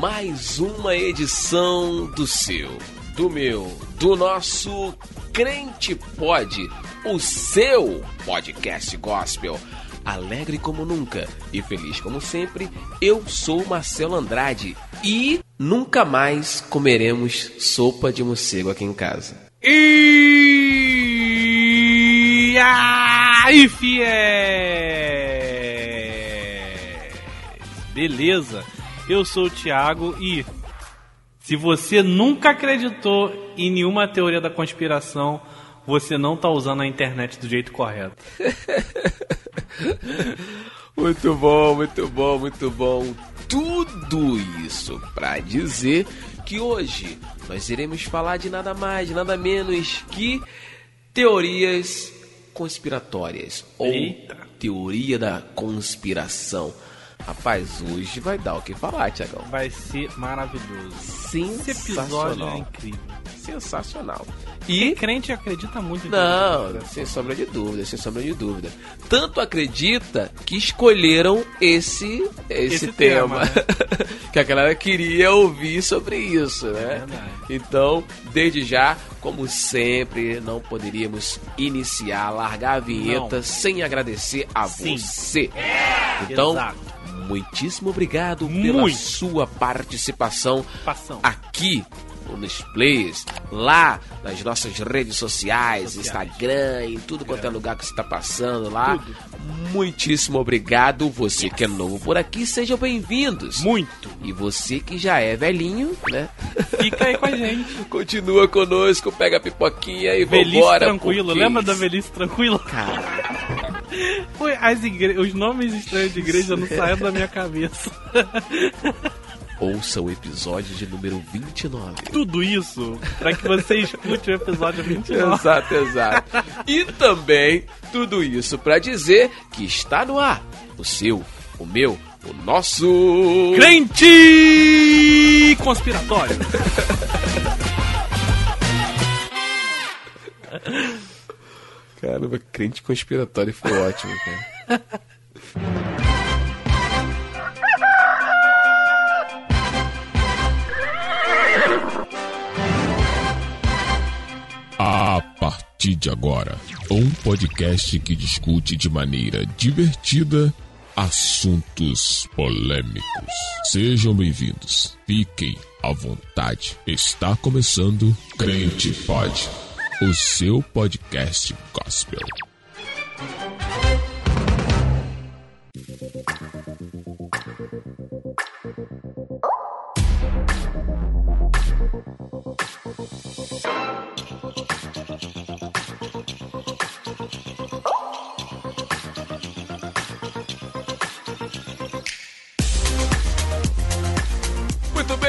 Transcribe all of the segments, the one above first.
mais uma edição do seu, do meu, do nosso Crente Pode, o seu podcast gospel. Alegre como nunca e feliz como sempre, eu sou Marcelo Andrade e nunca mais comeremos sopa de morcego aqui em casa. E aí, fiéis! Beleza? Eu sou o Thiago e se você nunca acreditou em nenhuma teoria da conspiração, você não tá usando a internet do jeito correto. Muito bom, muito bom, muito bom. Tudo isso para dizer que hoje nós iremos falar de nada mais, nada menos que teorias conspiratórias Eita. ou teoria da conspiração. Rapaz, hoje vai dar o que falar, Tiagão. Vai ser maravilhoso. Esse episódio é Sensacional. incrível. Sensacional. E E crente acredita muito em Não, conspiração. sem sombra de dúvida, sem sombra de dúvida. Tanto acredita que escolheram esse esse, Esse tema, tema, né? que a galera queria ouvir sobre isso, né? verdade. Então, desde já, como sempre, não poderíamos iniciar, largar a vinheta Não. sem agradecer a Sim. você. Então, Exato. Muitíssimo obrigado pela Muito. sua participação Passão. aqui nos plays, lá nas nossas redes sociais, Sociais. Instagram, em tudo quanto é lugar que você está passando lá. Tudo. Muitíssimo obrigado. Você que é novo por aqui, sejam bem-vindos. Muito. E você que já é velhinho, né? Fica aí com a gente. Continua conosco, pega a pipoquinha e Velhice vambora. tranquilo. porque Lembra da isso- velhice tranquila? Cara, as igre... Os nomes estranhos de igreja não saíram da minha cabeça. ouça o episódio de número 29. Tudo isso pra que você escute o episódio 29. Exato, exato. E também tudo isso pra dizer que está no ar o seu, o meu, o nosso. Crente conspiratório. Caramba, crente conspiratório foi ótimo, cara. A partir de agora, um podcast que discute de maneira divertida assuntos polêmicos. Sejam bem-vindos. Fiquem à vontade. Está começando Crente Pod, o seu podcast gospel.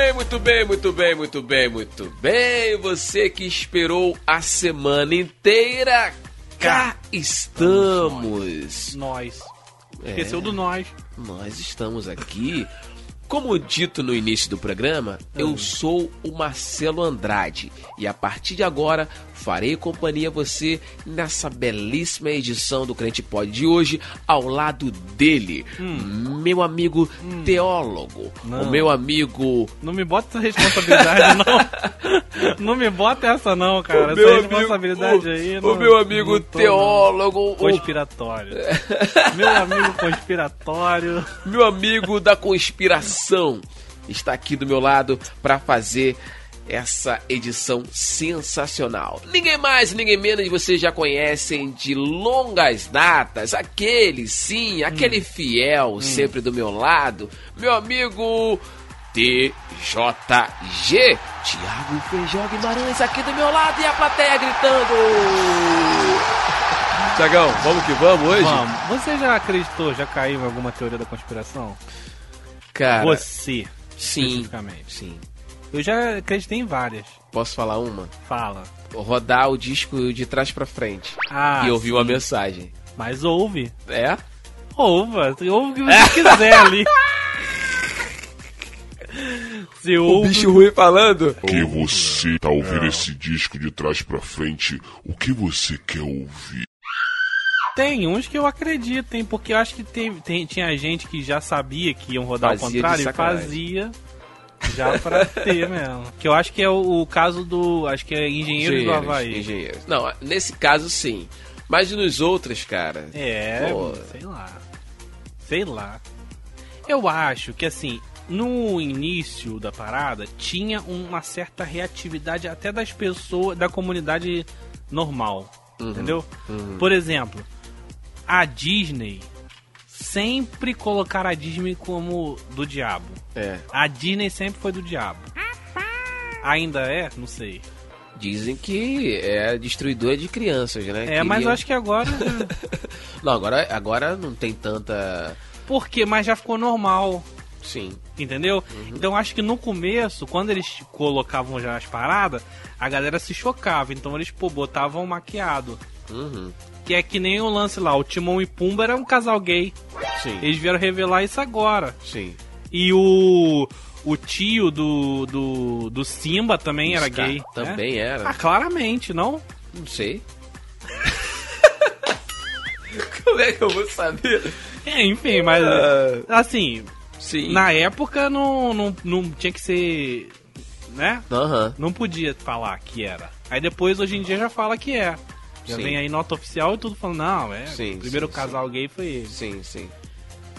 Bem, muito bem, muito bem, muito bem, muito bem. Você que esperou a semana inteira, cá estamos. Nós. É. Esqueceu do nós. Nós estamos aqui. Como dito no início do programa, eu sou o Marcelo Andrade e a partir de agora farei companhia a você nessa belíssima edição do Crente Pod de hoje, ao lado dele, meu amigo teólogo, Não. o meu amigo Não me bota essa responsabilidade, não. Não me bota essa, não, cara. o essa amigo, responsabilidade o, aí. o não- meu amigo tô, teólogo, o Conspiratório. Meu amigo conspiratório. meu amigo da conspiração está aqui do meu lado para fazer essa edição sensacional. Ninguém mais, ninguém menos vocês já conhecem de longas datas, aquele sim, aquele fiel sempre do meu lado, meu amigo TJG, Thiago Feijão Guimarães aqui do meu lado e a plateia gritando. Tiagão, vamos que vamos hoje? Vamos. Você já acreditou, já caiu em alguma teoria da conspiração? Cara, Você, sim, especificamente. sim. Eu já acreditei em várias. Posso falar uma? Fala. rodar o disco de trás pra frente Ah, e ouvir sim. uma mensagem. Mas ouve. É? Ouva. Ouve o que você quiser ali. Você O ouve. bicho ruim falando? Que você tá ouvindo esse disco de trás pra frente, o que você quer ouvir? Tem uns que eu acredito, tem, porque eu acho que tem, tem- tinha gente que já sabia que iam rodar Fazia ao contrário e fazia já pra ter mesmo. Que eu acho que é o, o caso do. Acho que é Engenheiros, do Havaí. engenheiros. Não, nesse caso sim. Mas nos outros, cara. É, Pô. sei lá. Sei lá. Eu acho que assim, no início da parada, tinha uma certa reatividade até das pessoas, da comunidade normal. Entendeu? Por exemplo, a Disney sempre colocaram a Disney como do diabo. É. A Disney sempre foi do diabo. Ainda é? Não sei. Dizem que é destruidora de crianças, né? É, mas eu acho que agora. Não, agora, agora não tem tanta. Por quê? Mas já ficou normal. Sim. Entendeu? Então acho que no começo, quando eles colocavam já as paradas, a galera se chocava. Então eles, pô, botavam maquiado. Uhum. Que é que nem o lance lá, o Timão e Pumba era um casal gay. Sim. Eles vieram revelar isso agora. Sim. E o. O tio do, do, do Simba também era gay. né? Também era. Ah, claramente, não? Não sei. Como é que eu vou saber? É, enfim, mas. Ah, Assim, sim. na época não, não, não tinha que ser. Né? Não podia falar que era. Aí depois, hoje em dia, já fala que é. Já Sim. vem aí nota oficial e tudo falando, não, é. Sim, o primeiro sim, casal gay foi ele. Sim, sim.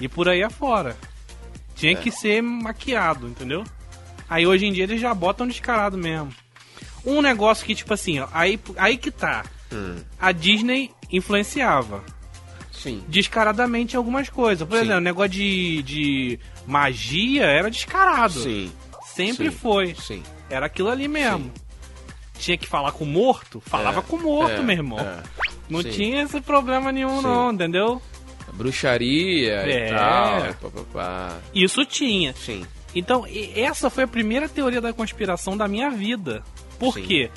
E por aí afora. Tinha É. que ser maquiado, entendeu? Aí hoje em dia eles já botam descarado mesmo. Um negócio que, tipo assim, ó, aí, aí que tá. Hum. A Disney influenciava Sim. descaradamente algumas coisas. Por exemplo, o negócio de, de magia era descarado. Sim. Sempre foi. Sim. Era aquilo ali mesmo. Tinha que falar com o morto? Falava É, com o morto, é, meu irmão. é. Não Sim. tinha esse problema nenhum, Sim. não, entendeu? Bruxaria É. e tal. Pá, pá, pá. Isso tinha. Sim. Então, essa foi a primeira teoria da conspiração da minha vida. Por Sim. quê?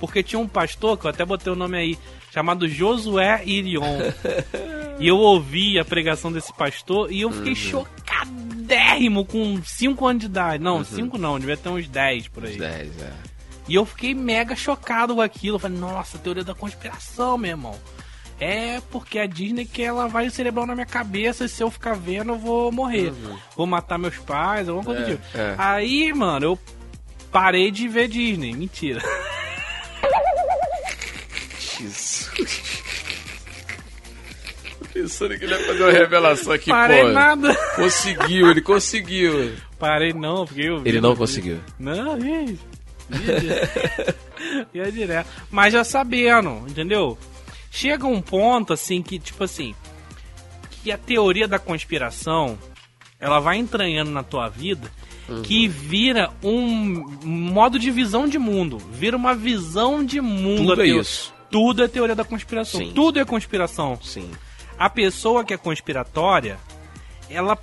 Porque tinha um pastor, que eu até botei o nome aí, chamado Josué Irion. e eu ouvi a pregação desse pastor e eu fiquei Uhum. chocadérrimo com 5 anos de idade. Não, 5 não, devia ter uns 10 por aí. Os 10, é. E eu fiquei mega chocado com aquilo. Eu falei, nossa, teoria da conspiração, meu irmão. É porque a Disney quer lavar o cerebral na minha cabeça e se eu ficar vendo eu vou morrer. Vou matar meus pais, alguma coisa É, do tipo. é. Aí, mano, eu parei de ver Disney. Mentira. Jesus. Pensando que ele ia fazer uma revelação aqui, parei pô. nada. Conseguiu, ele conseguiu. Parei não, porque eu vi. Ele não conseguiu. Não, ia, direto. ia direto. Mas já sabendo, entendeu? Chega um ponto, assim, que, tipo assim, que a teoria da conspiração, ela vai entranhando na tua vida, que vira um modo de visão de mundo. Vira uma visão de mundo. Tudo é teo- isso. Tudo é teoria da conspiração. Sim. Tudo é conspiração. Sim. A pessoa que é conspiratória, ela.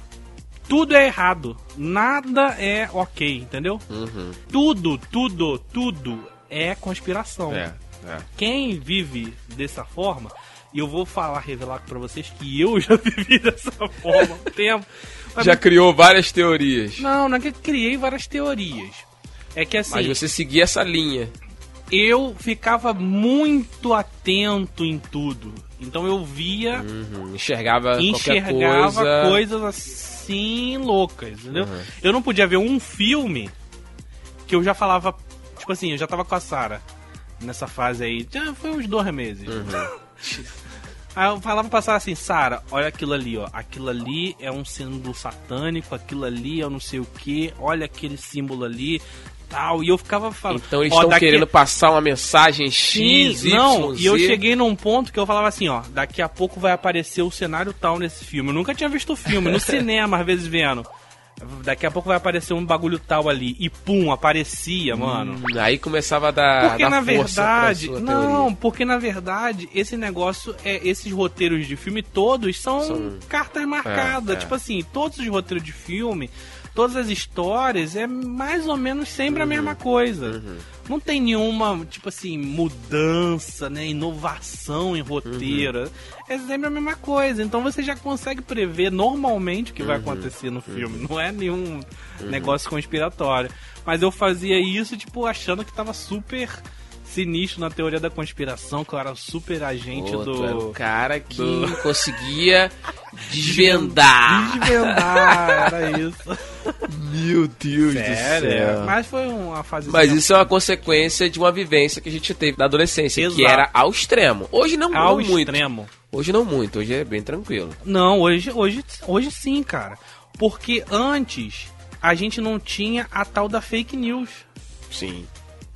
Tudo é errado. Nada é ok, entendeu? Uhum. Tudo, tudo, tudo é conspiração. É, é. Quem vive dessa forma, e eu vou falar, revelar pra vocês que eu já vivi dessa forma há um tempo. Mas- Já criou várias teorias. Não, não é que eu criei várias teorias. É que assim, Mas você seguia essa linha. eu ficava muito atento em tudo. Então eu via Uhum. Enxergava, enxergava coisa. coisas assim loucas, entendeu? Uhum. Eu não podia ver um filme que eu já falava, tipo assim, eu já tava com a Sara nessa fase aí, já foi uns dois meses. Uhum. Aí eu falava pra Sara assim, Sara, olha aquilo ali, ó. Aquilo ali é um símbolo satânico, aquilo ali é não sei o que, olha aquele símbolo ali, tal. E eu ficava falando. Então eles estão daqui- querendo passar uma mensagem Sim, X, Y, não, Z. e eu cheguei num ponto que eu falava assim, ó, daqui a pouco vai aparecer o cenário tal nesse filme. Eu nunca tinha visto o filme, no cinema, às vezes vendo. Daqui a pouco vai aparecer um bagulho tal ali. E pum, aparecia, mano. Hum, Aí começava a dar, Porque dar na verdade, não, teoria. porque na verdade esse negócio é esses roteiros de filme todos são, São- cartas marcadas, É, é. tipo assim, todos os roteiros de filme, todas as histórias é mais ou menos sempre a Uhum. mesma coisa. Não tem nenhuma, tipo assim, mudança, né, inovação em roteiro. Uhum. É sempre a mesma coisa. Então você já consegue prever normalmente o que vai Uhum. acontecer no filme. Não é nenhum negócio conspiratório. Mas eu fazia isso, tipo, achando que tava super sinistro na teoria da conspiração, que eu era super agente Pô, tu era o do. cara que do- conseguia desvendar. Desvendar, era isso. Meu Deus Sério, é. mas foi uma fase. Mas isso é uma consequência de uma vivência que a gente teve na adolescência, que Exato. era ao extremo. Hoje não, ao não muito. extremo. Hoje não muito, hoje é bem tranquilo. Não, hoje, hoje, hoje sim, cara. Porque antes a gente não tinha a tal da fake news. Sim,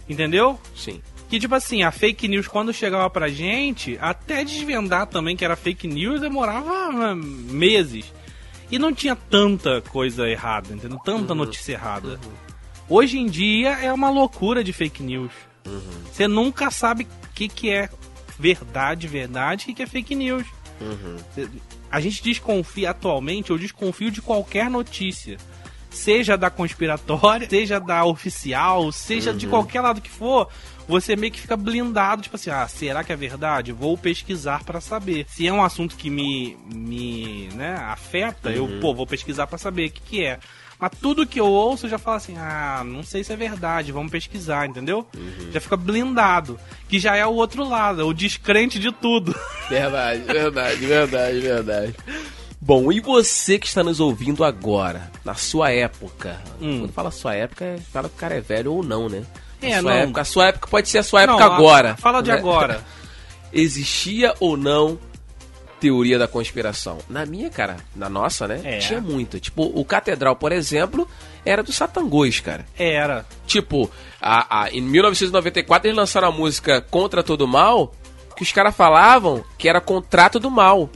Entendeu? sim. Que tipo assim, a fake news quando chegava pra gente, até desvendar também que era fake news, demorava ah, meses. E não tinha tanta coisa errada, entendeu? Tanta notícia errada. Hoje em dia é uma loucura de fake news. Você nunca sabe o que, que é verdade, verdade, e o que, que é fake news. Cê- A gente desconfia atualmente, eu desconfio de qualquer notícia. Seja da conspiratória, seja da oficial, seja de qualquer lado que for, você meio que fica blindado, tipo assim, ah, será que é verdade? Vou pesquisar pra saber. Se é um assunto que me, me né, afeta, eu, pô, vou pesquisar pra saber o que, que é. Mas tudo que eu ouço eu já falo assim, ah, não sei se é verdade, vamos pesquisar, entendeu? Já fica blindado. Que já é o outro lado, é o descrente de tudo. Verdade, verdade, verdade, verdade. Bom, e você que está nos ouvindo agora, na sua época? Hum. Quando fala sua época, fala que o cara é velho ou não, né? A É, sua não. Época, a sua época pode ser a sua época Não, agora. Fala de né? agora. Existia ou não teoria da conspiração? Na minha, cara, na nossa, né? É. Tinha muito. Tipo, o Catedral, por exemplo, era do Satangôs, cara. Era. Tipo, a, a- em 1994 eles lançaram a música Contra Todo Mal, que os caras falavam que era contrato do mal.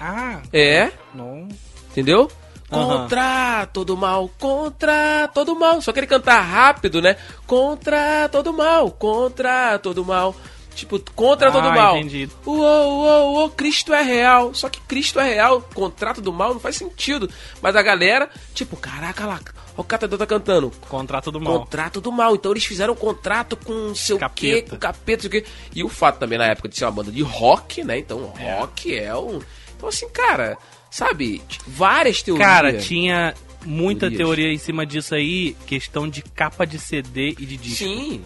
Ah, É, não. entendeu? Contra todo mal, contra todo mal. Só que ele cantar rápido, né? Contra todo mal, contra todo mal. Tipo, contra Ah, todo mal. entendi. Uou, uou, uou, Cristo é real. Só que Cristo é real, contrato do mal não faz sentido. Mas a galera, tipo, caraca lá, o catador tá cantando. Contrato do mal. Contrato do mal. Então eles fizeram um contrato com sei o quê, Capeta. com capeta, não sei o quê. E o fato também na época de ser uma banda de rock, né? Então rock é um. Então assim, cara, sabe? Várias teorias. Cara, tinha muita Teorias. teoria em cima disso aí, questão de capa de CD e de disco. Sim.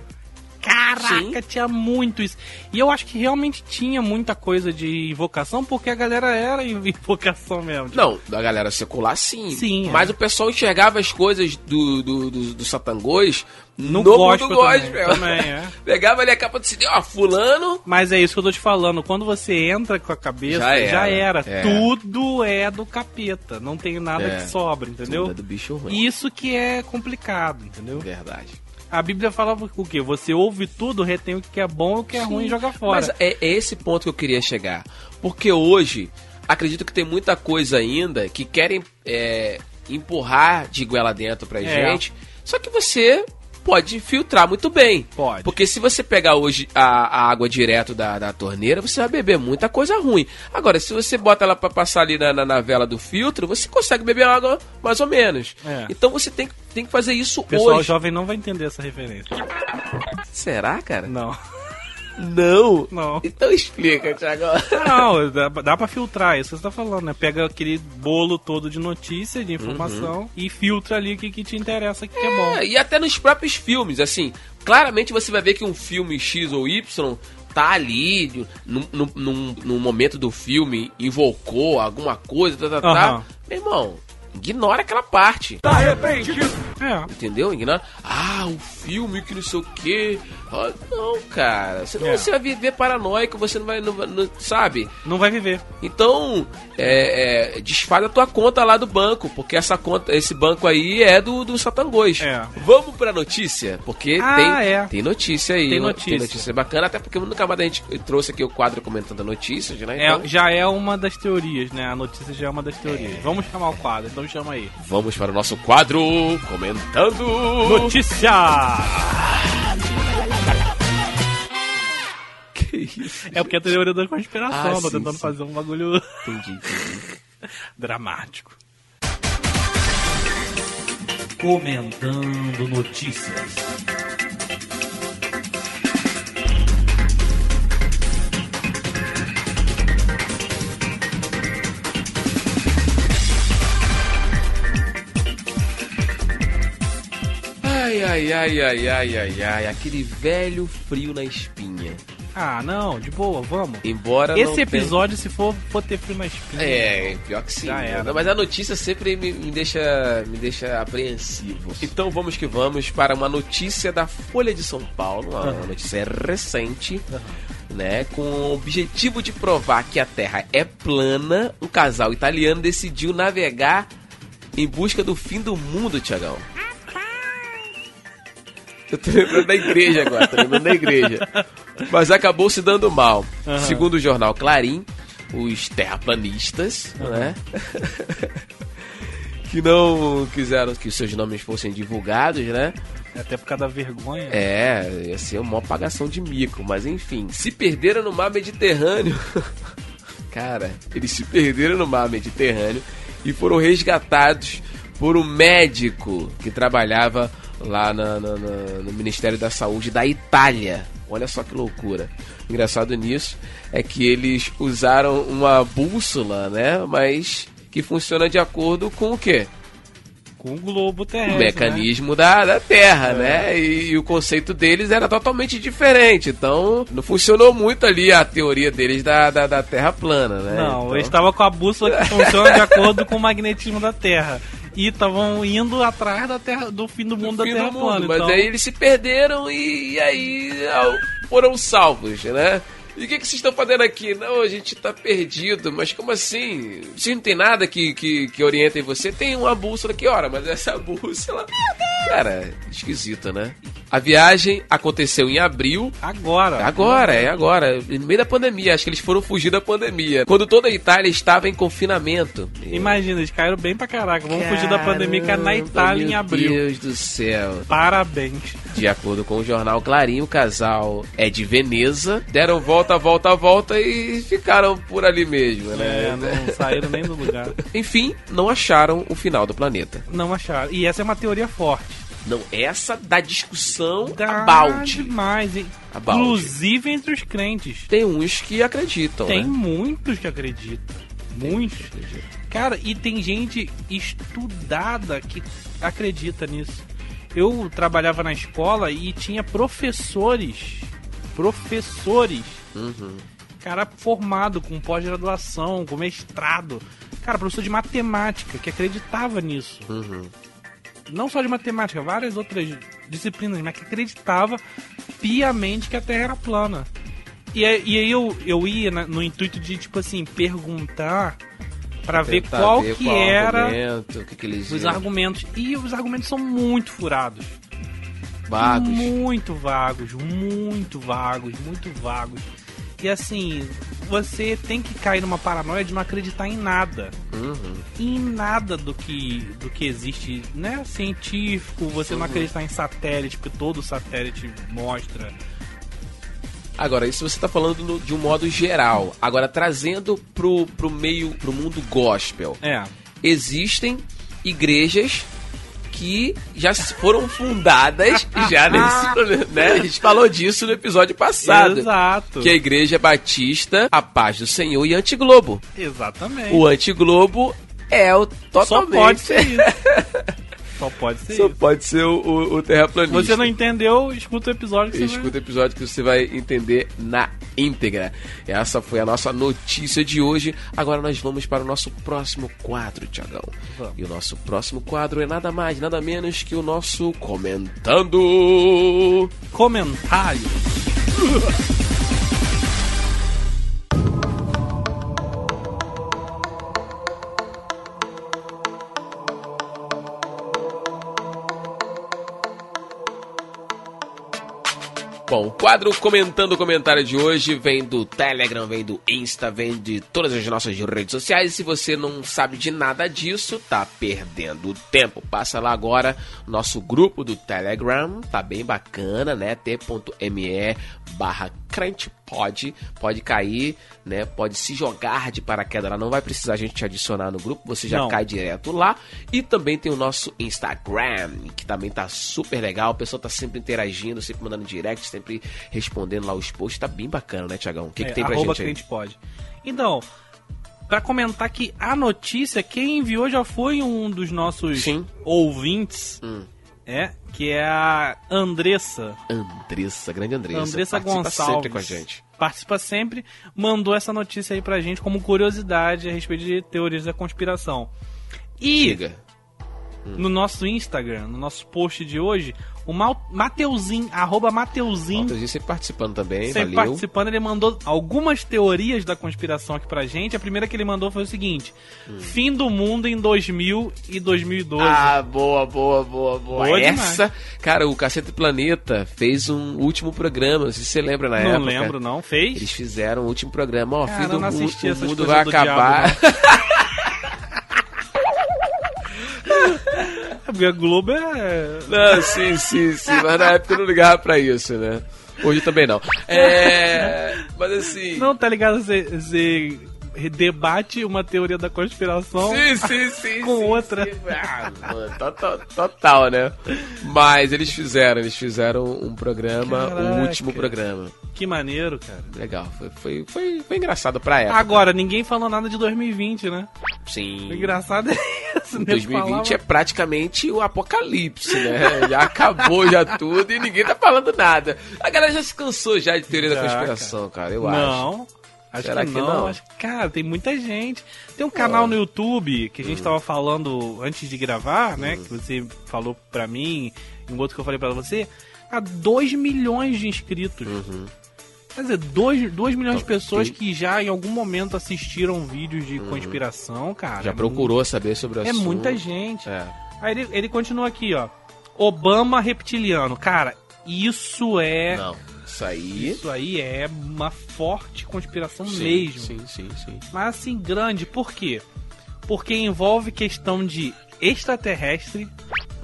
Caraca, tinha muito isso. E eu acho que realmente tinha muita coisa de invocação, porque a galera era invocação mesmo. Tipo, Não, da galera secular, sim. Sim, é. Mas o pessoal enxergava as coisas do, do, do, do Satangôs No no gospel mundo gospel. também, também, é. Pegava ali a capa do CD, ó, fulano. Mas é isso que eu tô te falando. Quando você entra com a cabeça, Já já era, era. é. Tudo é do capeta. Não tem nada É. que sobra, entendeu? Tudo é do bicho ruim. Isso que é complicado, entendeu? Verdade. A Bíblia fala o quê? Você ouve tudo, retém o que é bom e o que é ruim e joga fora. Mas é, é esse ponto que eu queria chegar. Porque hoje, acredito que tem muita coisa ainda que querem é, empurrar de goela dentro pra É. gente. Só que você pode filtrar muito bem. Pode. Porque se você pegar hoje a, a água direto da, da torneira, você vai beber muita coisa ruim. Agora, se você bota ela pra passar ali na, na, na vela do filtro, você consegue beber água mais ou menos. É. Então você tem, que- tem que fazer isso O pessoal hoje. jovem não vai entender essa referência. Será, cara? Não. Não. Não. Então explica, Thiago. Não, dá, dá pra filtrar, isso que você tá falando, né? Pega aquele bolo todo de notícia, de informação e filtra ali o que, que te interessa, o que, que é bom. É, e até nos próprios filmes, assim, claramente você vai ver que um filme X ou Y tá ali, num, num, num- num momento do filme, invocou alguma coisa, tá, tá, tá. Aham. Meu irmão, ignora aquela parte. É. Entendeu? Ah, o filme que não sei o quê. Ah, não, cara. Senão É. você vai viver paranoico, você não vai. Não, não- sabe? Não vai viver. Então, é, é, desfaz a tua conta lá do banco, porque essa conta, esse banco aí é do, do Satangôs. É. Vamos pra notícia, porque Ah, tem, é. tem notícia aí. Tem notícia. Tem notícia bacana, até porque nunca mais a gente trouxe aqui o quadro comentando notícias, né? É, Então, já é uma das teorias, né? A notícia já é uma das teorias. Vamos chamar o quadro, então chama aí. vamos para o nosso quadro comentando. Notícia! Que isso? É porque é a teoria da conspiração, Ah, tô sim, tentando sim. fazer um bagulho Entendi, entendi. dramático. Comentando notícias. Ai, Ai, ai, ai, ai, ai, ai, aquele velho frio na espinha. Ah, não, de boa, vamos. Embora Esse tenha- episódio, se for, for ter frio na espinha. É, pior que sim. Né? Mas a notícia sempre me, me deixa, me deixa apreensivo. Então vamos que vamos para uma notícia da Folha de São Paulo, uma Aham. notícia recente, né? Com o objetivo de provar que a Terra é plana, um casal italiano decidiu navegar em busca do fim do mundo, Tiagão. Eu tô lembrando da igreja agora, tô lembrando da igreja. Mas acabou se dando mal. Aham. Segundo o jornal Clarim, os terraplanistas, né? que não quiseram que os seus nomes fossem divulgados, né? Até por causa da vergonha. É, ia ser uma pagação de mico, mas enfim, se perderam no mar Mediterrâneo. Cara, eles se perderam no mar Mediterrâneo e foram resgatados por um médico que trabalhava lá na- na- na- no Ministério da Saúde da Itália. Olha só que loucura. Engraçado nisso é que eles usaram uma bússola, né? Mas que funciona de acordo com o quê? Com o globo o terrestre. mecanismo da, da Terra, né? E, e o conceito deles era totalmente diferente. Então, não funcionou muito ali a teoria deles da, da, da Terra plana, né? Não, então... eles estavam com a bússola que funciona de acordo com o magnetismo da Terra. E estavam indo atrás da terra, do fim do mundo da fim Terra do mundo, plana. Mas então... aí eles se perderam e, e aí ao- foram salvos, né? E o que, que vocês estão fazendo aqui? Não, a gente tá perdido, mas como assim? Vocês não tem nada que, que, que orientem você? Tem uma bússola que ora, mas essa bússola. Cara, esquisita, né? A viagem aconteceu em abril Agora. Agora, é agora. No meio da pandemia. Acho que eles foram fugir da pandemia. Quando toda a Itália estava em confinamento. Imagina, eles caíram bem pra caraca. Vamos fugir da pandemia que é na Itália em Meu abril. Deus do céu. Parabéns. De acordo com o jornal Clarim, o casal é de Veneza. Deram volta, volta, volta e ficaram por ali mesmo, né? É, não saíram nem do lugar. Enfim, não acharam o final do planeta. Não acharam. E essa é uma teoria forte. Não, essa da discussão Dá about. demais, hein? About. Inclusive entre os crentes. Tem uns que acreditam, Tem né? muitos que acreditam. Muitos. Cara, e tem gente estudada que acredita nisso. Eu trabalhava na escola e tinha professores. Professores. Uhum. Cara formado com pós-graduação, com mestrado. Cara, professor de matemática que acreditava nisso. Uhum. Não só de matemática, várias outras disciplinas, mas que acreditava piamente que a Terra era plana. E aí, e aí eu, eu ia na- no intuito de, tipo assim, perguntar pra ver qual ver que qual era argumento, que, que os iam- argumentos. E os argumentos são muito furados. vagos. Muito vagos, muito vagos, muito vagos. E assim, você tem que cair numa paranoia de não acreditar em nada. Uhum. Em nada do que, do que existe, né? Científico, você não acreditar em satélite, porque todo satélite mostra. Agora, isso você tá falando de um modo geral. Agora, trazendo pro, pro meio, pro mundo gospel. É. Existem igrejas que já foram fundadas já nesse, né? A gente falou disso no episódio passado. Exato. Que a Igreja Batista, a Paz do Senhor e Antiglobo. Exatamente. O Antiglobo é o totalmente... Só pode ser isso. Só pode ser Só isso. pode ser o, o, o terraplanista. Você não entendeu, escuta o episódio que você vai... Escuta o episódio que você vai entender na íntegra. Essa foi a nossa notícia de hoje. Agora nós vamos para o nosso próximo quadro, Tiagão. E o nosso próximo quadro é nada mais, nada menos que o nosso Comentando. Comentário. Bom, o quadro Comentando o Comentário de hoje vem do Telegram, vem do Insta, vem de todas as nossas redes sociais. Se você não sabe de nada disso, tá perdendo tempo. Passa lá agora, nosso grupo do Telegram, tá bem bacana, né? t.me barra crentepod, pode cair, né? Pode se jogar de paraquedas lá, não vai precisar a gente te adicionar no grupo, você já Não. cai direto lá. E também tem o nosso Instagram, que também tá super legal. O pessoal tá sempre interagindo, sempre mandando direct, sempre respondendo lá os posts. Tá bem bacana, né, Tiagão? O que, que É, tem pra gente aí? crente pode. Então, pra comentar que a notícia, quem enviou já foi um dos nossos Sim. ouvintes. Hum. É, que é a Andressa. Andressa, grande Andressa. Andressa Participa Gonçalves. sempre com a gente. Participa sempre, mandou essa notícia aí pra gente como curiosidade a respeito de teorias da conspiração. E Diga. no nosso Instagram, no nosso post de hoje, o Mateuzinho, arroba Mateuzinho, Malta sempre participando também, sempre valeu. participando, ele mandou algumas teorias da conspiração aqui pra gente. A primeira que ele mandou foi o seguinte: fim do mundo em 2000 e 2012. Hum. Ah, boa, boa, boa, boa. Boa Essa, cara, o Cacete Planeta fez um último programa, não sei se você lembra na não época. lembro, não. Fez? Eles fizeram o último programa, ó, Cara, fim do não mundo, o mundo vai do diabo, Porque a Globo é. Não, sim, sim, sim, mas na época eu não ligava pra isso, né? Hoje também não. É, mas assim... Não, tá ligado? Você, você debate uma teoria da conspiração. Sim, sim, sim. com outra. Ah, mano, total, total, né? Mas eles fizeram, eles fizeram um programa, Caraca. o último programa. Que maneiro, cara. Legal, foi, foi, foi, foi engraçado pra época. Agora, ninguém falou nada de 2020, né? Sim. O engraçado é isso, né? 2020 é praticamente o apocalipse, né? Já acabou já tudo e ninguém tá falando nada. A galera já se cansou já de teoria da Já, conspiração, cara, eu acho. Não. Acho Será que, que não. não? Acho cara, tem muita gente. Tem um canal no YouTube que a gente tava falando antes de gravar, né? Que você falou pra mim, e um outro que eu falei pra você. Há 2 milhões de inscritos. Quer dizer, 2 milhões de Então, pessoas tem- que já em algum momento assistiram vídeos de conspiração, cara. Já É procurou saber sobre o É assunto. muita gente. É. Aí ele, ele continua aqui, ó. Obama reptiliano. Cara, isso é. Não, isso aí... Isso aí é uma forte conspiração Sim, mesmo. Sim, sim, sim. Mas assim, grande, por quê? Porque envolve questão de extraterrestre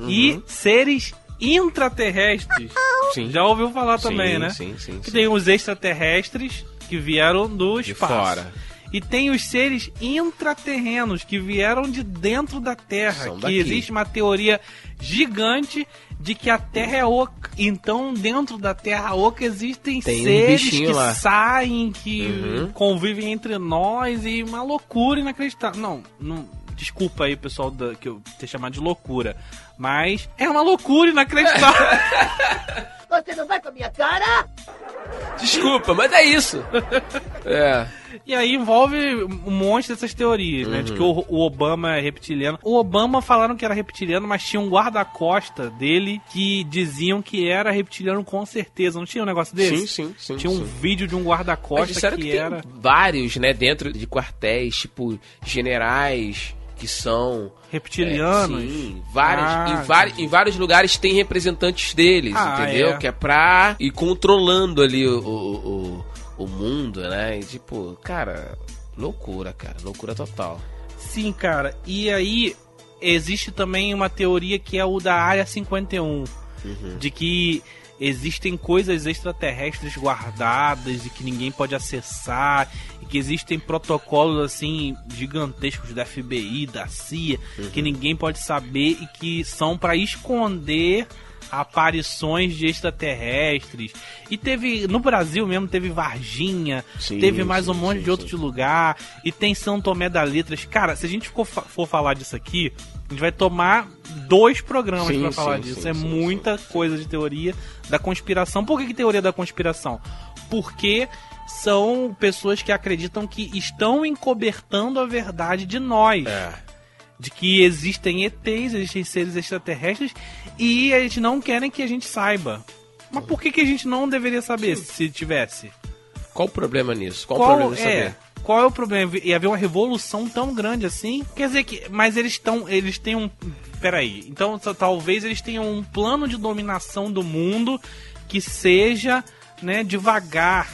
e Uhum. seres intraterrestres. Sim. Já ouviu falar Sim, também, né? Sim, sim, Que sim. tem os extraterrestres que vieram do De espaço. fora. E tem os seres intraterrenos que vieram de dentro da Terra. São que daqui. existe uma teoria gigante de que a Terra é oca. Então, dentro da Terra oca existem Tem um seres bichinho que lá. saem, que Uhum. convivem entre nós e uma loucura inacreditável. Não, não. Desculpa aí, pessoal, da, que eu ter chamado de loucura. Mas é uma loucura inacreditável. Você não vai com a minha cara? Desculpa, mas é isso. é. E aí envolve um monte dessas teorias, né? De que o, o Obama é reptiliano. O Obama falaram que era reptiliano, mas tinha um guarda-costa dele que diziam que era reptiliano com certeza. Não tinha um negócio desse? Sim, sim, sim. Tinha um sim. vídeo de um guarda-costa que, que, tem era vários, né, dentro de quartéis, tipo, generais que são... reptilianos. É, sim, vários, Ah, em, vari- em vários lugares tem representantes deles, Ah, entendeu? é. Que é pra ir controlando ali o, o, o, o mundo, né? E tipo, cara, loucura, cara, loucura total. Sim, cara. E aí existe também uma teoria que é o da Área 51. De que existem coisas extraterrestres guardadas e que ninguém pode acessar. E que existem protocolos assim gigantescos da FBI, da CIA, que ninguém pode saber e que são para esconder aparições de extraterrestres. E teve, no Brasil mesmo, teve Varginha, Sim, teve mais sim, um monte sim, de outros sim. lugar, e tem São Tomé da Letras. Cara, se a gente for, for falar disso aqui, a gente vai tomar dois programas pra falar disso. é muita coisa de teoria da conspiração. Por que, que teoria da conspiração? Porque são pessoas que acreditam que estão encobertando a verdade de nós É. de que existem ETs, existem seres extraterrestres e eles não querem que a gente saiba. Mas por que, que a gente não deveria saber se tivesse? Qual o problema nisso? Qual, o problema de é? saber? Qual é o problema? E haver uma revolução tão grande assim? Quer dizer que. Mas eles estão. Eles têm um. Peraí. Então talvez eles tenham um plano de dominação do mundo que seja, né, devagar.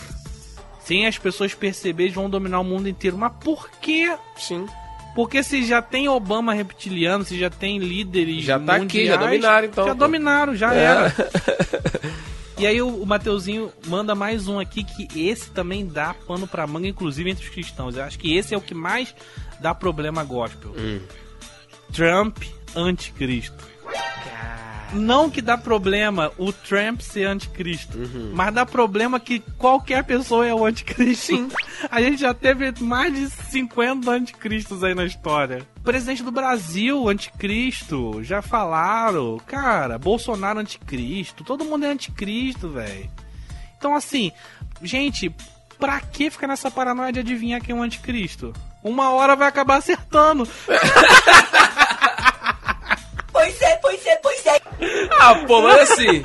Sem as pessoas perceberem, eles vão dominar o mundo inteiro. Mas por quê? Sim. Porque se já tem Obama reptiliano, se já tem líderes Já tá aqui, mundiais, já dominaram, então, Já pô. dominaram, já É. era. E aí o, o Mateuzinho manda mais um aqui que esse também dá pano pra manga, inclusive entre os cristãos. Eu acho que esse é o que mais dá problema gospel. Hum. Trump anticristo. Não que dá problema o Trump ser anticristo, Uhum. mas dá problema que qualquer pessoa é o anticristo. Sim. A gente já teve mais de 50 anticristos aí na história. Presidente do Brasil, anticristo, já falaram. Cara, Bolsonaro anticristo, todo mundo é anticristo, velho. Então, assim, gente, pra que ficar nessa paranoia de adivinhar quem é o anticristo? Uma hora vai acabar acertando. Ah, pô, mas assim.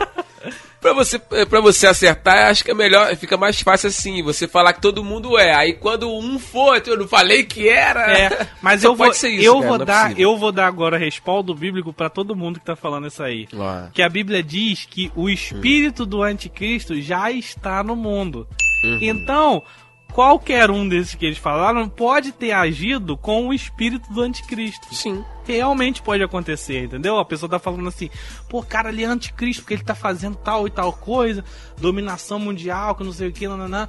Pra você, pra você acertar, acho que é melhor, fica mais fácil assim, você falar que todo mundo é. Aí quando um for, eu não falei que era. É, mas eu vou, isso, eu cara, vou não é dar, possível. eu vou dar agora respaldo bíblico pra todo mundo que tá falando isso aí. Que a Bíblia diz que o espírito do anticristo já está no mundo. Uhum. Então, qualquer um desses que eles falaram pode ter agido com o espírito do anticristo. Sim. Realmente pode acontecer, entendeu? A pessoa tá falando assim, pô, cara, ele é anticristo porque ele tá fazendo tal e tal coisa, dominação mundial, que não sei o que, nananã.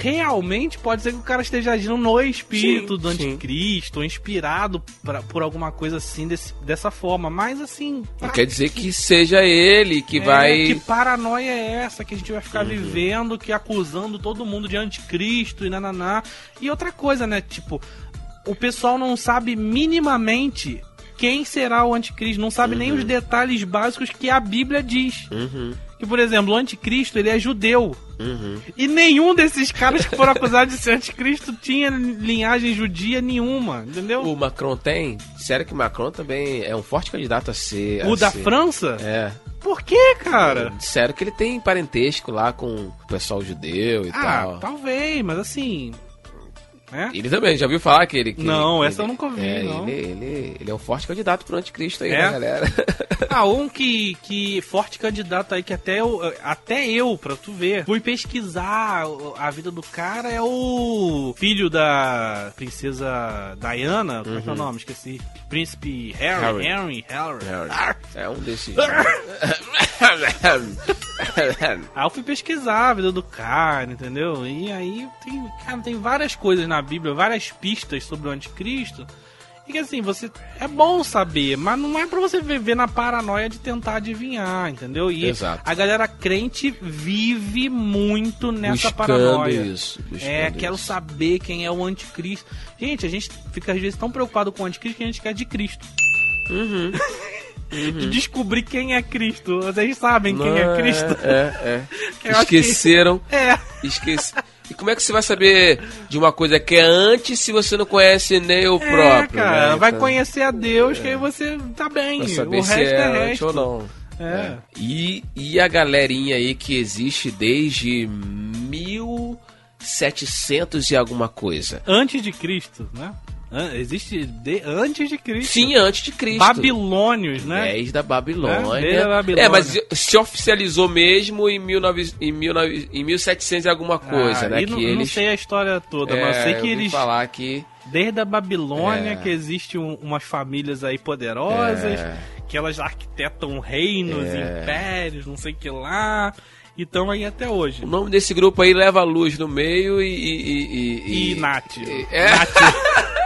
Realmente pode ser que o cara esteja agindo no espírito Sim, do anticristo, ou inspirado pra- por alguma coisa assim, desse- dessa forma. Mas assim. Não quer dizer que seja ele que é, vai. Que paranoia é essa que a gente vai ficar Uhum. vivendo, que acusando todo mundo de anticristo e nananá. E outra coisa, né? Tipo, o pessoal não sabe minimamente quem será o anticristo, não sabe nem os detalhes básicos que a Bíblia diz. Uhum, Que, por exemplo, o anticristo, ele é judeu. uhum. E nenhum desses caras que foram acusados de ser anticristo tinha linhagem judia nenhuma, entendeu? O Macron tem? Sério que o Macron também é um forte candidato a ser. O a da ser- França? É. Por que, cara? Disseram que ele tem parentesco lá com o pessoal judeu e Ah, tal. talvez, mas assim. Né? Ele também, já ouviu falar que ele. que Não, ele- essa eu nunca ouvi, é, não. Ele, ele, ele é um forte candidato pro anticristo aí, É? né, galera? Ah, um que, que forte candidato aí que até eu, até eu, pra tu ver, fui pesquisar a vida do cara é o filho da princesa Diana, como é que é o nome? Esqueci. Príncipe Harry, Harry. Harry, Harry. É um desses. Aí eu fui pesquisar a vida do cara, entendeu? E aí tem, cara, tem várias coisas na Bíblia, várias pistas sobre o anticristo. E que assim, você. É bom saber, mas não é pra você viver na paranoia de tentar adivinhar, entendeu? E Exato. a galera crente vive muito nessa Buscando paranoia. isso, é, quero isso. saber quem é o anticristo. Gente, a gente fica às vezes tão preocupado com o anticristo que a gente quer de Cristo. Uhum. De descobrir quem é Cristo. Vocês sabem quem é Não, Cristo? É, é. Eu acho que- Esqueceram. É. Esqueci. E como é que você vai saber de uma coisa que é antes se você não conhece nem o próprio? É, cara, né? vai Então, conhecer a Deus que aí você tá bem. O saber resto se é, é antes resto. ou não. É. E, e a galerinha aí que existe desde 1700 e alguma coisa. Antes de Cristo, né? An- Existe de- antes de Cristo. Sim, antes de Cristo. Babilônios, né? Desde a Babilônia. É, Babilônia. É, mas se oficializou mesmo em, 19, em, 19, em 1700 e alguma coisa, Ah, né? e que não, eles, não sei a história toda, é, mas eu sei que eles. falar que Desde a Babilônia, É. que existe um- umas famílias aí poderosas, É. que elas arquitetam reinos, É. impérios, não sei o que lá. E estão aí até hoje. o nome desse grupo aí leva a luz no meio e. E, e, E Nath. É. Nath.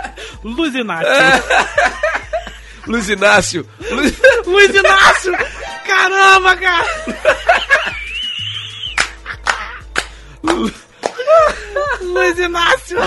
E Nath. Luiz Inácio. Luiz... Luiz Inácio! Caramba, cara! Luiz Inácio!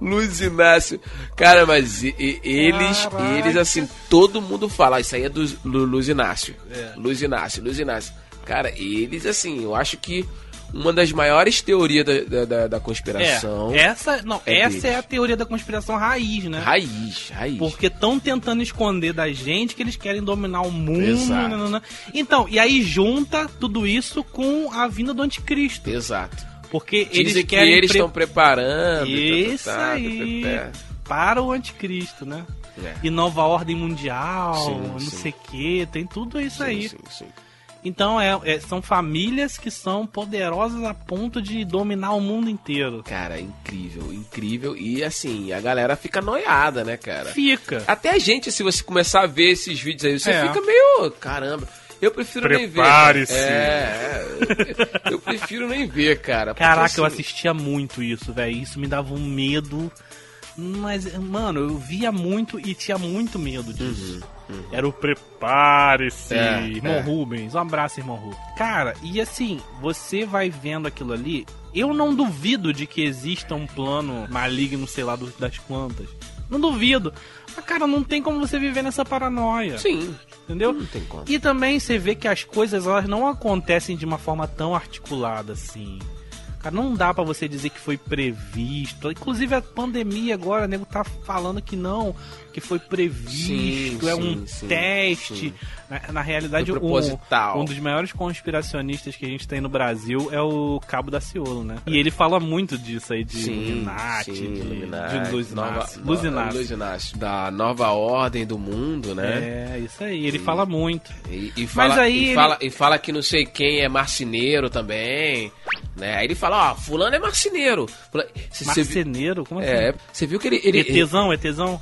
Luiz Inácio. Cara, mas e- e- eles, Caraca. eles assim, todo mundo fala, "Ah, isso aí é do Lu- Luiz Inácio. É. Luiz Inácio, Luiz Inácio. Cara, eles assim, eu acho que uma das maiores teorias da, da, da- conspiração. É, essa, não, é essa deles. é a teoria da conspiração raiz, né? Raiz, raiz. Porque estão tentando esconder da gente que eles querem dominar o mundo. Exato. nananã. Então, e aí junta tudo isso com a vinda do anticristo. Exato. Porque Dizem eles que querem eles pre- estão preparando. e Isso tá, tá, tá, aí. tá, tá. para o anticristo, né? É. E nova ordem mundial, Sim, não sim. sei o que, tem tudo isso aí. Sim, sim, sim. Então é, é- são famílias que são poderosas a ponto de dominar o mundo inteiro. Cara, incrível, incrível. E assim, a galera fica noiada, né, cara? Fica. Até a gente, se você começar a ver esses vídeos aí, você É. fica meio. Caramba. Eu prefiro nem ver. Prepare-se. É, é, eu prefiro nem ver, cara. porque, Caraca, eu assim, assistia muito isso, velho. Isso me dava um medo. Mas, mano, eu via muito e tinha muito medo disso. Era o prepare-se, Uhum, É, irmão é. Rubens. Um abraço, irmão Rubens. Cara, e assim, você vai vendo aquilo ali. Eu não duvido de que exista um plano maligno, sei lá, das plantas. Não duvido. Mas, cara, não tem como você viver nessa paranoia. Sim. Entendeu? Não tem como. E também você vê que as coisas elas não acontecem de uma forma tão articulada assim. Cara, não dá pra você dizer que foi previsto. Inclusive a pandemia agora, o nego tá falando que não, que foi previsto, Sim, é um sim, teste. sim. Na, na realidade, Foi um, um dos maiores conspiracionistas que a gente tem no Brasil é o Cabo da Ciolo, né? E ele fala muito disso aí de Illuminati, de, de Luz nova, Inácio, da nova ordem do mundo, né? É, isso aí, ele fala muito. E, e fala, Mas aí e, ele- fala, e fala que não sei quem é marceneiro também, né? Aí ele fala, ó, fulano é marceneiro. Marceneiro? Como assim? É, você viu que ele... ele é tesão, é tesão?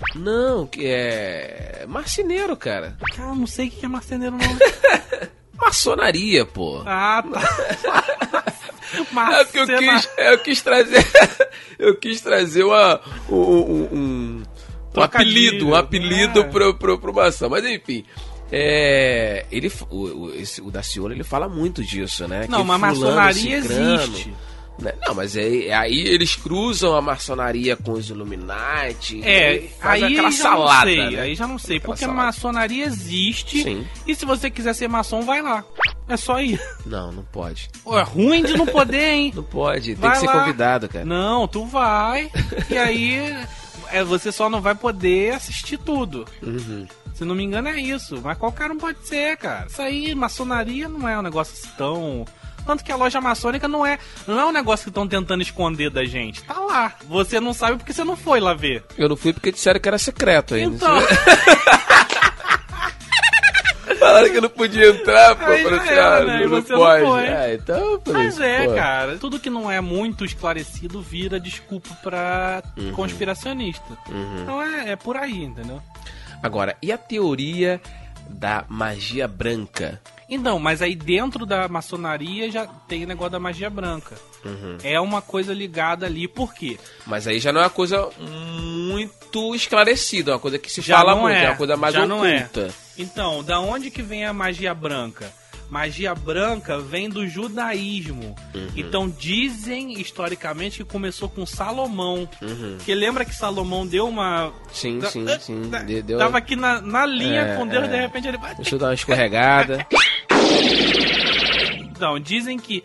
Não, que é marceneiro, cara. Cara, não sei o que é marceneiro, não. Maçonaria, pô. ah, tá. É o que eu Marcena- quis, é, eu quis trazer. eu quis trazer uma, um, um, um- apelido, um apelido é. pro, pro, pro maçã. Mas enfim. É, ele, o, o, esse, o Daciolo ele fala muito disso, né? Não, Que mas maçonaria cicrano, existe. Né? Não, mas aí, aí eles cruzam a maçonaria com os Illuminati. É, faz aí aquela já salada. não sei, né? aí já não sei, porque salada. maçonaria existe Sim. e se você quiser ser maçom, vai lá. É só ir. Não, não pode. Pô, é ruim de não poder, hein? Não pode, tem Vai que ser lá. convidado, cara. Não, tu vai e aí é, você só não vai poder assistir tudo. Uhum. Se não me engano é isso, mas qualquer um pode ser, cara. Isso aí, maçonaria não é um negócio assim tão... Tanto que a loja maçônica não é, não é um negócio que estão tentando esconder da gente. Tá lá. Você não sabe porque você não foi lá ver. Eu não fui porque disseram que era secreto ainda. Então, Falaram que eu não podia entrar, pô. Aí já assim, era, ah, né? não, não não pode. foi. É, então, por Mas isso, é, pô. cara. Tudo que não é muito esclarecido vira desculpa pra Uhum. conspiracionista. Então é, é por aí, entendeu? Agora, e a teoria da magia branca? Então, mas aí dentro da maçonaria já tem o negócio da magia branca. Uhum. É uma coisa ligada ali, por quê? Mas aí já não é uma coisa muito esclarecida, é uma coisa que se Já fala não muito, é. é, uma coisa mais já não é. oculta. Então, da onde que vem a magia branca? Magia branca vem do judaísmo. Uhum. Então dizem historicamente que começou com Salomão. Uhum. Porque lembra que Salomão deu uma. Sim, Da- sim, sim. da- deu- Tava aqui na, na linha É, com Deus, é. de repente ele vai. Deixa eu dar uma escorregada. Então, dizem que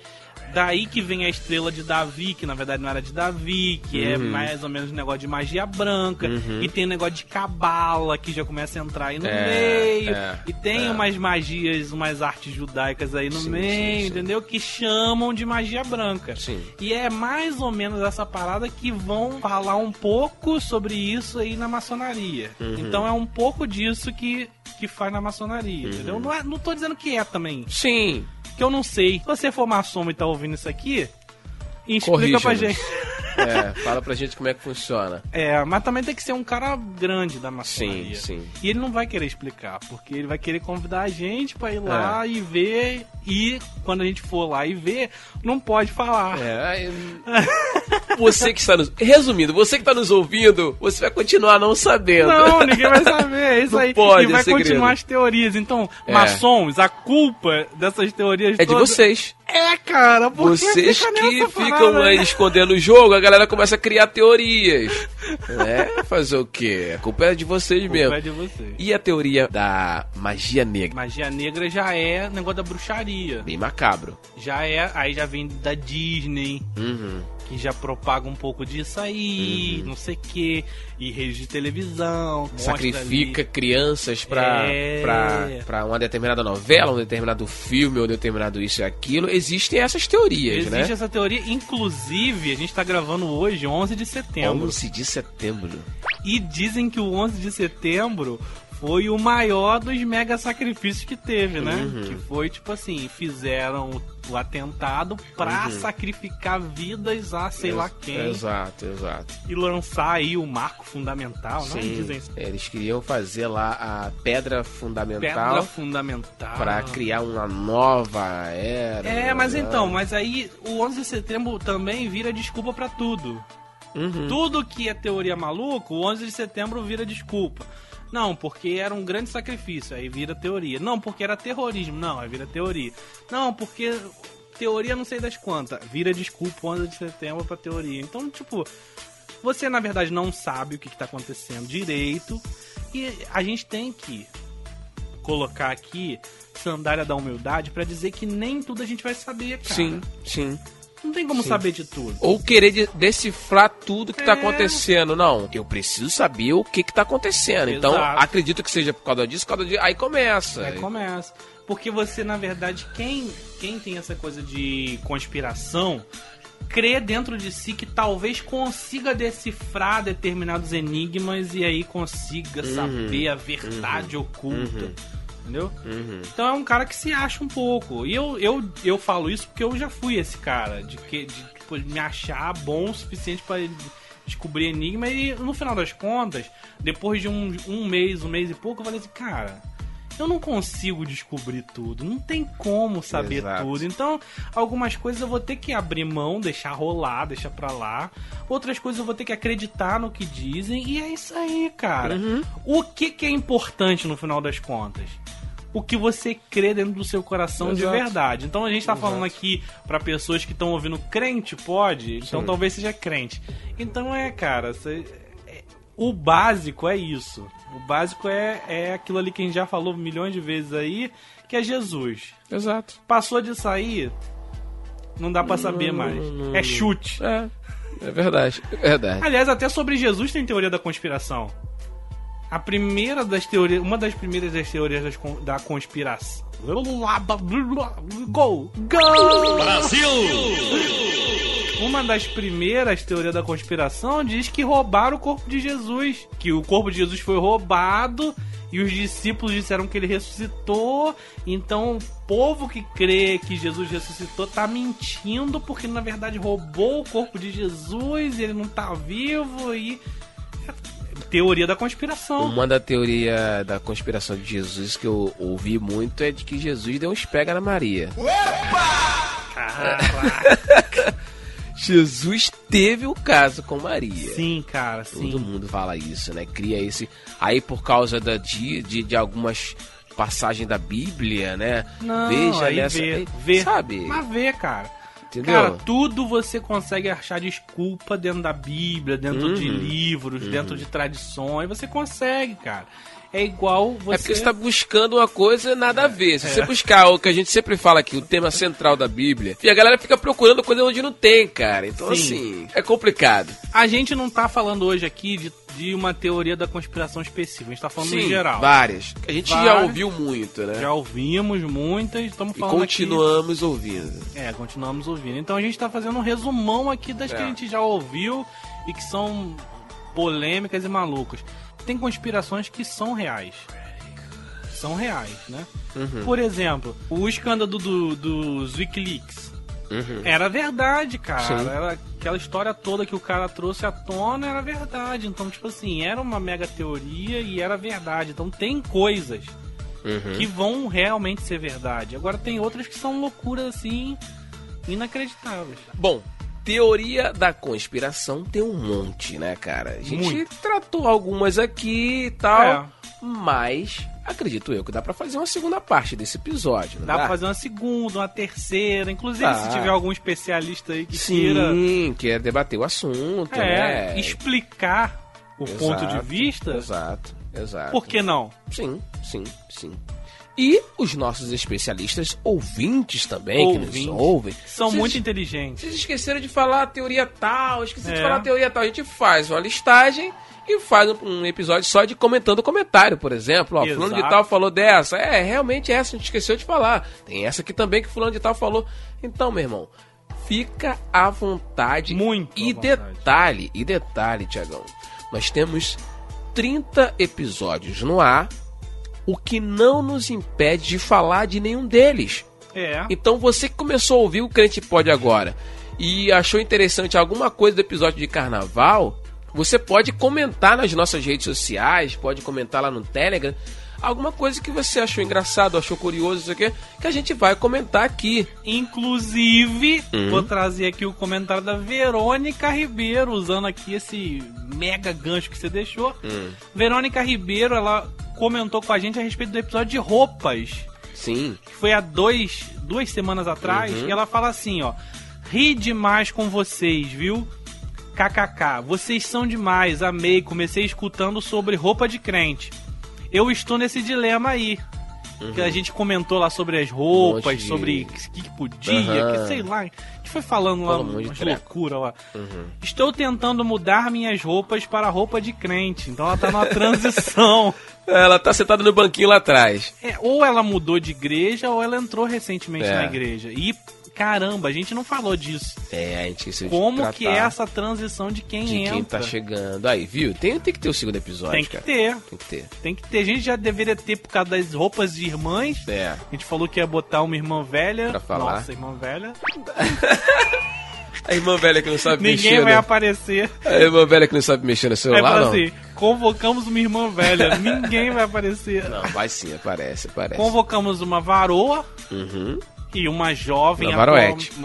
daí que vem a estrela de Davi, que na verdade não era de Davi, que é Uhum. mais ou menos um negócio de magia branca, e tem um negócio de cabala que já começa a entrar aí no É, meio, é, e tem é. umas magias, umas artes judaicas aí no Sim, meio, sim, sim. entendeu? Que chamam de magia branca. Sim. E é mais ou menos essa parada que vão falar um pouco sobre isso aí na maçonaria. Uhum. Então é um pouco disso que, que faz na maçonaria, Uhum. entendeu? Não, é, não tô dizendo que é também Sim. Que eu não sei. Se você for maçom e tá ouvindo isso aqui, explica Corrija-nos. pra gente. É, fala pra gente como é que funciona. É, mas também tem que ser um cara grande da maçonaria. Sim, sim. E ele não vai querer explicar, porque ele vai querer convidar a gente pra ir lá e ver. E quando a gente for lá e ver, não pode falar. É, você que está nos. Resumindo, você que está nos ouvindo, você vai continuar não sabendo. Não, ninguém vai saber, é isso Não aí. pode, e vai é continuar as teorias. Então, É. maçons, a culpa dessas teorias É de todas- vocês. É, cara, porque Vocês que ficam aí né? escondendo o jogo, a galera começa a criar teorias. É, fazer o quê? A culpa é de vocês Culpa mesmo. é de vocês. E a teoria da magia negra? Magia negra já é negócio da bruxaria. Bem macabro. Já é, aí já vem da Disney, Uhum. Que já propaga um pouco disso aí, não sei o que, e rede de televisão. Sacrifica crianças pra, É. pra, pra uma determinada novela, um determinado filme, ou determinado isso e aquilo. Existem essas teorias, Existe né? essa teoria, inclusive, a gente tá gravando hoje, 11 de setembro. 11 de setembro. E dizem que o 11 de setembro foi o maior dos mega sacrifícios que teve, né? Uhum. Que foi tipo assim, fizeram o atentado pra Uhum. sacrificar vidas a sei lá quem Exato, exato. e lançar aí o marco fundamental, né? Sim, Dizem isso. eles queriam fazer lá a pedra fundamental Pedra fundamental. pra criar uma nova era. É, mas né? então, mas aí o 11 de setembro também vira desculpa pra tudo. Tudo que é teoria maluco, o 11 de setembro vira desculpa. Não, porque era um grande sacrifício, aí vira teoria. Não, porque era terrorismo. Não, aí vira teoria. Não, porque teoria não sei das quantas. Vira desculpa 11 de setembro pra teoria. Então, tipo, você na verdade não sabe o que, que tá acontecendo direito. E a gente tem que colocar aqui sandália da humildade pra dizer que nem tudo a gente vai saber, cara. Sim, sim. Não tem como Sim. saber de tudo. Ou querer de- decifrar tudo que tá É. acontecendo. Não, eu preciso saber o que que tá acontecendo. Então, Exato. acredito que seja por causa disso, por causa disso. Aí começa. Aí começa. Porque você, na verdade, quem, quem tem essa coisa de conspiração, crê dentro de si que talvez consiga decifrar determinados enigmas e aí consiga saber a verdade oculta. Entendeu? Então é um cara que se acha um pouco. E eu, eu, eu falo isso porque eu já fui esse cara, de, que, de tipo, me achar bom o suficiente para descobrir enigma. E no final das contas, depois de um, um mês, um mês e pouco, eu falei assim, cara, eu não consigo descobrir tudo. Não tem como saber Exato. tudo. Então, algumas coisas eu vou ter que abrir mão, deixar rolar, deixar pra lá. Outras coisas eu vou ter que acreditar no que dizem. E é isso aí, cara. Uhum. O que, que é importante no final das contas? O que você crê dentro do seu coração de Exato. verdade. Então a gente tá Exato. falando aqui pra pessoas que estão ouvindo crente, pode? Então Sim. talvez seja crente. Então é, cara, você- é- o básico é isso. O básico é, é aquilo ali que a gente já falou milhões de vezes aí, que é Jesus. Exato. Passou de sair, não dá pra saber mais. É chute. É, é verdade. É verdade. Aliás, até sobre Jesus tem teoria da conspiração. A primeira das teorias, uma das primeiras das teorias das da conspiração. Gol! Gol! Brasil! Uma das primeiras teorias da conspiração diz que roubaram o corpo de Jesus, que o corpo de Jesus foi roubado e os discípulos disseram que ele ressuscitou. Então, o povo que crê que Jesus ressuscitou tá mentindo porque na verdade roubou o corpo de Jesus, ele não tá vivo e teoria da conspiração. Uma da teoria da conspiração de Jesus que eu ouvi muito é de que Jesus deu uns pega na Maria. Caraca. Jesus teve o caso com Maria. Sim, cara, Todo sim. mundo fala isso, né? Cria esse. Aí por causa da, de, de, de algumas passagens da Bíblia, né? Não, Veja aí nessa. vê, aí, vê. Sabe? Mas vê, cara. Entendeu? Cara, tudo você consegue achar desculpa dentro da Bíblia, dentro de Uhum. livros, dentro de tradições. Você consegue, cara. É igual você. É porque você tá buscando uma coisa nada a ver. Se você buscar o que a gente sempre fala aqui, o tema central da Bíblia, e a galera fica procurando coisa onde não tem, cara. Então, Sim. assim, é complicado. A gente não tá falando hoje aqui de, de uma teoria da conspiração específica. A gente tá falando Sim, em geral. várias. A gente já Várias. ouviu muito, né? Já ouvimos muitas, estamos e falando aqui- continuamos ouvindo. É, continuamos ouvindo. Então a gente tá fazendo um resumão aqui das que É. a gente já ouviu e que são polêmicas e malucas. Tem conspirações que são reais. São reais, né? Uhum. Por exemplo, o escândalo do, dos Wikileaks. Uhum. Era verdade, cara. Sim. Era aquela história toda que o cara trouxe à tona era verdade. Então, tipo assim, era uma mega teoria e era verdade. Então tem coisas Uhum. que vão realmente ser verdade. Agora tem outras que são loucuras assim inacreditáveis. Bom, teoria da conspiração tem um monte, né, cara? A gente Muito. tratou algumas aqui e tal, É. mas acredito eu que dá pra fazer uma segunda parte desse episódio, Dá dá? pra fazer uma segunda, uma terceira, inclusive Dá. se tiver algum especialista aí que queira Sim, quer debater o assunto, é, né? explicar o Exato, ponto de vista, Exato, exato. por que não? Sim, sim, sim. E os nossos especialistas ouvintes também, que Ouvintes. nos ouvem. São Vocês- muito inteligentes. Vocês esqueceram de falar a teoria tal, esqueceram de É. falar a teoria tal. A gente faz uma listagem e faz um, episódio só de comentando comentário, por exemplo. Ó, fulano de tal falou dessa. É, realmente essa, a gente esqueceu de falar. Tem essa aqui também que fulano de tal falou. Então, meu irmão, fica à vontade. Muito E vontade. detalhe, e detalhe, Tiagão. Nós temos 30 episódios no ar, o que não nos impede de falar de nenhum deles. É. Então você que começou a ouvir o Crente Pode agora e achou interessante alguma coisa do episódio de carnaval, você pode comentar nas nossas redes sociais, pode comentar lá no Telegram. Alguma coisa que você achou engraçado, achou curioso, isso aqui, que a gente vai comentar aqui. Inclusive, Uhum. vou trazer aqui o comentário da Verônica Ribeiro, usando aqui esse mega gancho que você deixou. Hum. Verônica Ribeiro, ela comentou com a gente a respeito do episódio de roupas, Sim. que foi há dois, duas semanas atrás, Uhum. e ela fala assim, ó. Ri demais com vocês, viu? KKK, vocês são demais, amei, comecei escutando sobre roupa de crente. Eu estou nesse dilema aí. Que a gente comentou lá sobre as roupas, Um de- sobre o que, que podia, Aham. que sei lá. A gente foi falando lá um umas loucura lá. Uhum. Estou tentando mudar minhas roupas para roupa de crente. Então ela tá numa transição. Ela tá sentada no banquinho lá atrás. É, ou ela mudou de igreja ou ela entrou recentemente É. na igreja. E caramba, a gente não falou disso. É, a gente esqueceu Como que é essa transição de quem de entra? quem tá chegando. Aí, viu? Tem, tem que ter o segundo episódio, Tem que cara. ter. Tem que ter. Tem que ter. A gente já deveria ter por causa das roupas de irmãs. É. A gente falou que ia botar uma irmã velha. Pra falar. Nossa, irmã velha. A irmã velha que não sabe Ninguém mexer. vai né? aparecer. A irmã velha que não sabe mexer no Vai celular, falar não. assim: convocamos uma irmã velha. Ninguém vai aparecer. Não, vai sim, aparece, aparece. Convocamos uma varoa Uhum. E uma jovem. Varoete.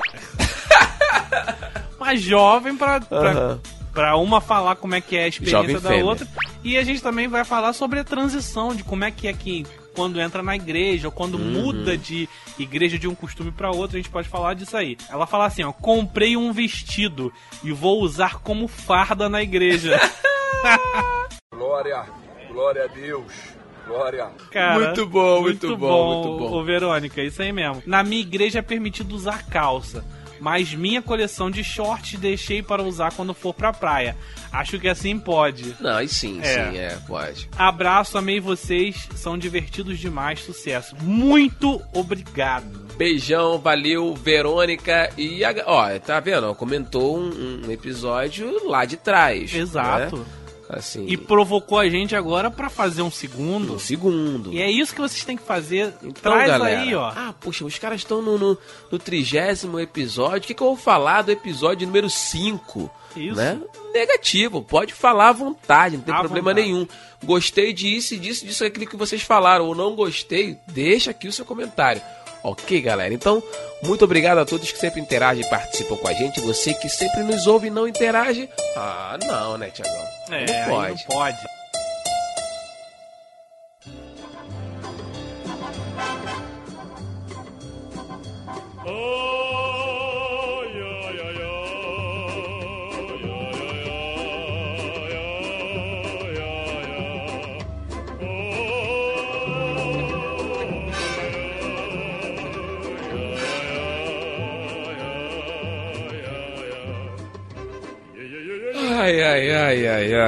uma jovem pra, pra, Aham. pra uma falar como é que é a experiência Jovem da fêmea. outra. E a gente também vai falar sobre a transição, de como é que é que quando entra na igreja, ou quando Uhum. muda de igreja de um costume pra outro, a gente pode falar disso aí. Ela fala assim, ó, comprei um vestido e vou usar como farda na igreja. Glória, glória a Deus, glória. Cara, Muito bom, muito bom, muito bom. Ô, Verônica, isso aí mesmo. Na minha igreja é permitido usar calça, mas minha coleção de shorts deixei para usar quando for pra praia. Acho que assim pode. Não, aí sim, É. sim, é, pode. Abraço, amei vocês, são divertidos demais, sucesso. Muito obrigado. Beijão, valeu, Verônica. E, a- ó, tá vendo? Comentou um, um episódio lá de trás. Exato. né? Assim, E provocou a gente agora pra fazer um segundo. um segundo. E é isso que vocês têm que fazer. Então, Traz galera, aí, ó. Ah, poxa, os caras estão no, no, no trigésimo episódio. O que, que eu vou falar do episódio número 5? Isso. Né? Negativo, pode falar à vontade, não tem À problema vontade. nenhum. Gostei disso, disso, disso, aquilo que vocês falaram, ou não gostei, deixa aqui o seu comentário. Ok, galera? Então, muito obrigado a todos que sempre interagem e participam com a gente. Você que sempre nos ouve e não interage. Ah, não, né, Tiagão? É, não pode. não pode.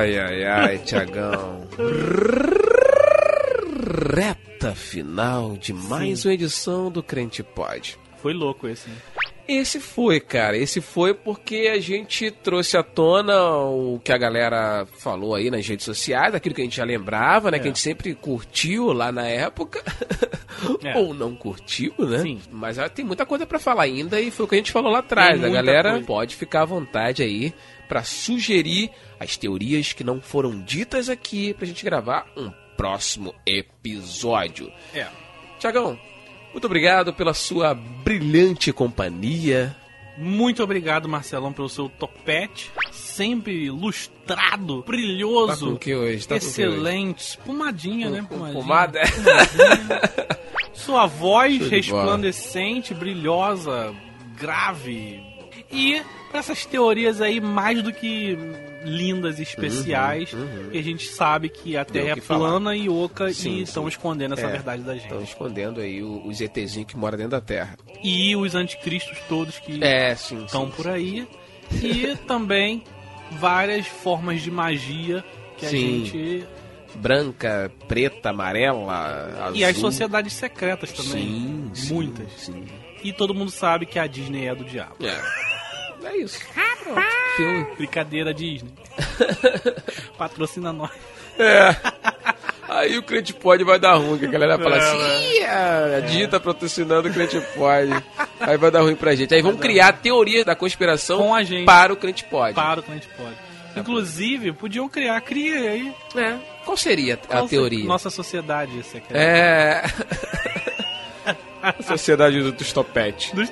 Ai, ai, ai, Tiagão. Reta final de mais uma edição do Crente Pod. Foi louco esse. né? Esse foi, cara. Esse foi porque a gente trouxe à tona o que a galera falou aí nas redes sociais, aquilo que a gente já lembrava, né? É. Que a gente sempre curtiu lá na época. É. Ou não curtiu, né? Sim. Mas ah, tem muita coisa pra falar ainda e foi o que a gente falou lá atrás. Tem A galera coisa. pode ficar à vontade aí pra sugerir as teorias que não foram ditas aqui pra gente gravar um próximo episódio. É. Tiagão, muito obrigado pela sua brilhante companhia. Muito obrigado, Marcelão, pelo seu topete. Sempre lustrado, brilhoso. Tá com que hoje? Tá com o que excelente. Espumadinha, né? Com Espumadinha. pomada? Espumadinha. Sua voz resplandecente, brilhosa, grave. E para essas teorias aí mais do que lindas e especiais, que a gente sabe que a Uhum, Terra é que falar. plana e oca Sim, e estão escondendo essa É, verdade da gente. Estão escondendo aí os ETzinhos que moram dentro da Terra. E os anticristos todos que É, sim. estão sim, por aí. E também várias formas de magia que a gente. Branca, preta, amarela, azul. E as sociedades secretas também. Sim, sim, Muitas. Sim. E todo mundo sabe que a Disney é do diabo. É. É isso. Filme. Brincadeira, Disney. Patrocina nós. Aí o crente pode vai dar ruim, que a galera fala É, assim, Ih, a Dita tá patrocinando o crente pode. Aí vai dar ruim pra gente. Aí vamos criar teorias da conspiração Com a gente. para o crente pode. Para o pode. Inclusive, podiam criar, cria aí. É. Qual seria a Qual teoria? Nossa sociedade secreta. É. a Sociedade do Tostopete. Do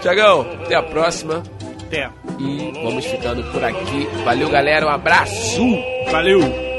Tiagão, até a próxima. Até. E vamos ficando por aqui. Valeu, galera. Um abraço. Valeu!